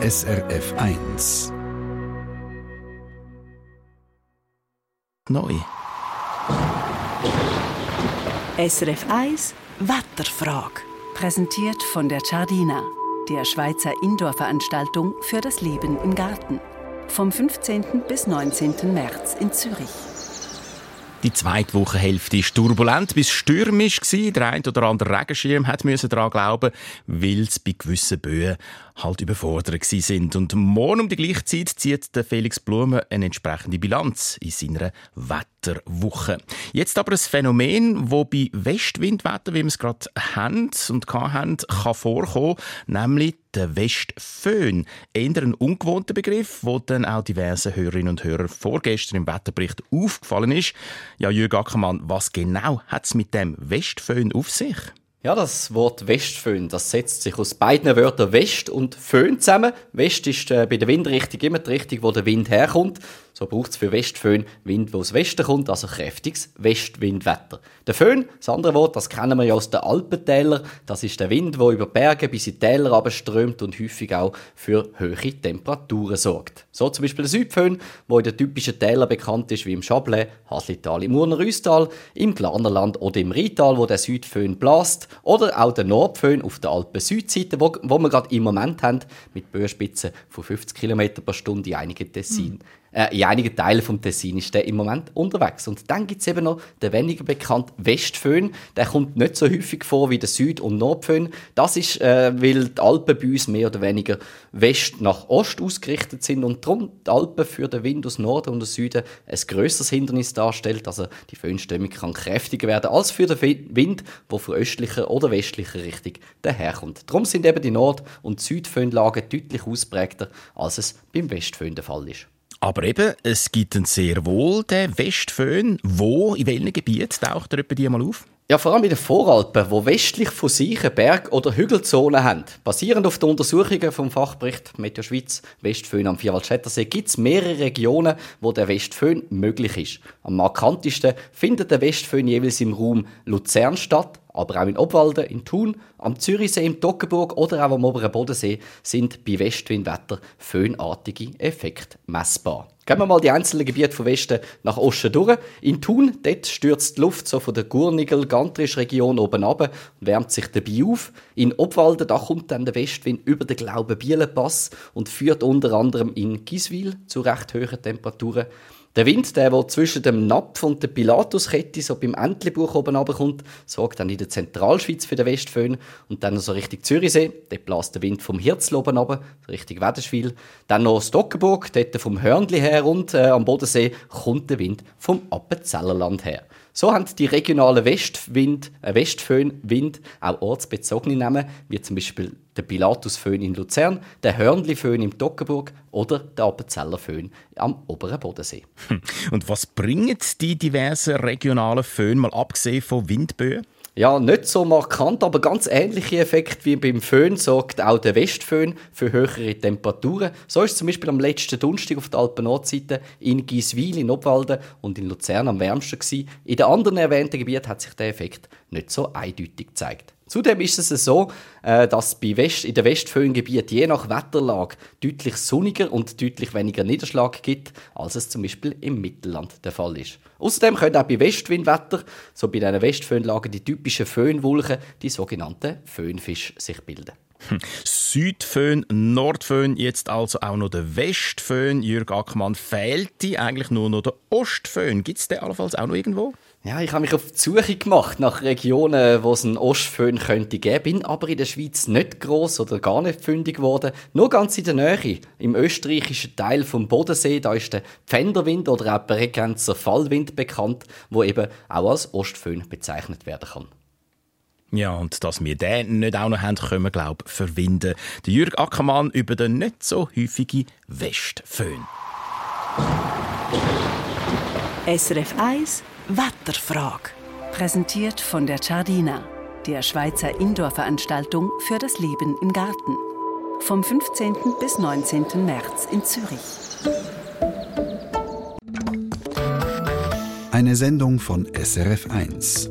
SRF 1. Neu. SRF 1 Wetterfrage. Präsentiert von der Giardina, der Schweizer Indoor-Veranstaltung für das Leben im Garten. Vom 15. bis 19. März in Zürich. Die zweite Wochenhälfte war turbulent bis stürmisch. Der ein oder andere Regenschirm musste daran glauben, weil es bei gewissen Böen halt überfordert sind. Und morgen um die gleiche Zeit zieht der Felix Blume eine entsprechende Bilanz in seiner Wetterwoche. Jetzt aber ein Phänomen, das bei Westwindwetter, wie wir es gerade haben und haben, kann vorkommen, nämlich der Westföhn. Eher ein ungewohnter Begriff, der dann auch diversen Hörerinnen und Hörern vorgestern im Wetterbericht aufgefallen ist. Ja, Jürg Ackermann, was genau hat es mit dem Westföhn auf sich? Ja, das Wort Westföhn, das setzt sich aus beiden Wörtern West und Föhn zusammen. West ist äh, bei der Windrichtung immer die Richtung, wo der Wind herkommt. So braucht es für Westföhn Wind, der aus Westen kommt, also kräftiges Westwindwetter. Der Föhn, das andere Wort, das kennen wir ja aus den Alpentälern. Das ist der Wind, der über Berge bis in die Täler abströmt und häufig auch für hohe Temperaturen sorgt. So zum Beispiel der Südföhn, der in den typischen Tälern bekannt ist, wie im Chablais, Haslital im Urner Rüstal, im Glarnerland oder im Rheintal, wo der Südföhn blast, oder auch der Nordföhn auf der Alpen-Südseite, wo, wo wir gerade im Moment haben, mit Böenspitzen von 50 km pro Stunde in einigen Tessin. Mhm. Äh, in einigen Teilen vom Tessin ist der im Moment unterwegs. Und dann gibt es eben noch den weniger bekannten Westföhn. Der kommt nicht so häufig vor wie der Süd- und Nordföhn. Das ist, äh, weil die Alpen bei uns mehr oder weniger West nach Ost ausgerichtet sind und darum die Alpen für den Wind aus Norden und Süden ein grösseres Hindernis darstellt. Also die Föhnströmung kann kräftiger werden als für den Wind, der von östlicher oder westlicher Richtung daherkommt. Darum sind eben die Nord- und Südföhnlagen deutlich ausprägter, als es beim Westföhn der Fall ist. Aber eben, es gibt einen sehr wohl den Westföhn. Wo, in welchem Gebiet taucht er die mal auf? Ja, vor allem in den Voralpen, wo westlich von sich eine Berg- oder Hügelzonen haben. Basierend auf den Untersuchungen vom Fachbericht Meteo Schweiz Westföhn am Vierwaldstättersee gibt es mehrere Regionen, wo der Westföhn möglich ist. Am markantesten findet der Westföhn jeweils im Raum Luzern statt, aber auch in Obwalden, in Thun, am Zürichsee, im Toggenburg oder auch am oberen Bodensee sind bei Westwindwetter föhnartige Effekte messbar. Gehen wir mal die einzelnen Gebiete von Westen nach Osten durch. In Thun, dort stürzt die Luft so von der Gurnigel-Gantrisch-Region oben ab und wärmt sich dabei auf. In Obwalden, da kommt dann der Westwind über den Glauben-Bielen-Pass und führt unter anderem in Giswil zu recht hohen Temperaturen. Der Wind, der, der zwischen dem Napf und der Pilatuskette so beim Entlebuch oben runterkommt, sorgt dann in der Zentralschweiz für den Westföhn und dann noch so Richtung Zürichsee, dort bläst der Wind vom Hirzl oben runter, so Richtung Wäderschwil. Dann noch Stockenburg, dort vom Hörnli her und äh, am Bodensee kommt der Wind vom Appenzellerland her. So haben die regionalen Westwind, äh Westföhnwind auch ortsbezogene Namen, wie zum Beispiel der Pilatusföhn in Luzern, der Hörnli-Föhn im Toggenburg oder der Appenzeller Föhn am oberen Bodensee. Hm. Und was bringen die diversen regionalen Föhn, mal abgesehen von Windböen? Ja, nicht so markant, aber ganz ähnliche Effekte wie beim Föhn sorgt auch der Westföhn für höhere Temperaturen. So ist zum Beispiel am letzten Donnerstag auf der Alpen-Nordseite in Giswil in Obwalden und in Luzern am wärmsten gewesen. In den anderen erwähnten Gebieten hat sich der Effekt nicht so eindeutig gezeigt. Zudem ist es so, äh, dass bei West, in den Westföhngebieten je nach Wetterlage deutlich sonniger und deutlich weniger Niederschlag gibt, als es zum Beispiel im Mittelland der Fall ist. Außerdem können auch bei Westwindwetter, so bei diesen Westföhnlagen, die typischen Föhnwolken, die sogenannten Föhnfisch, sich bilden. Hm. Südföhn, Nordföhn, jetzt also auch noch der Westföhn. Jürg Ackmann fehlt die eigentlich nur noch der Ostföhn. Gibt es den allenfalls auch noch irgendwo? Ja, ich habe mich auf die Suche gemacht nach Regionen, wo es einen Ostföhn könnte geben, bin aber in der Schweiz nicht groß oder gar nicht fündig geworden. Nur ganz in der Nähe, im österreichischen Teil vom Bodensee, da ist der Pfänderwind oder auch Bregenzer Fallwind bekannt, wo eben auch als Ostföhn bezeichnet werden kann. Ja, und dass wir den nicht auch noch haben, können wir, glaube ich, verwinden. Der Jürg Ackermann über den nicht so häufigen Westföhn. SRF 1 Wetterfrage. Präsentiert von der Giardina, der Schweizer Indoor-Veranstaltung für das Leben im Garten. Vom 15. bis 19. März in Zürich. Eine Sendung von SRF 1.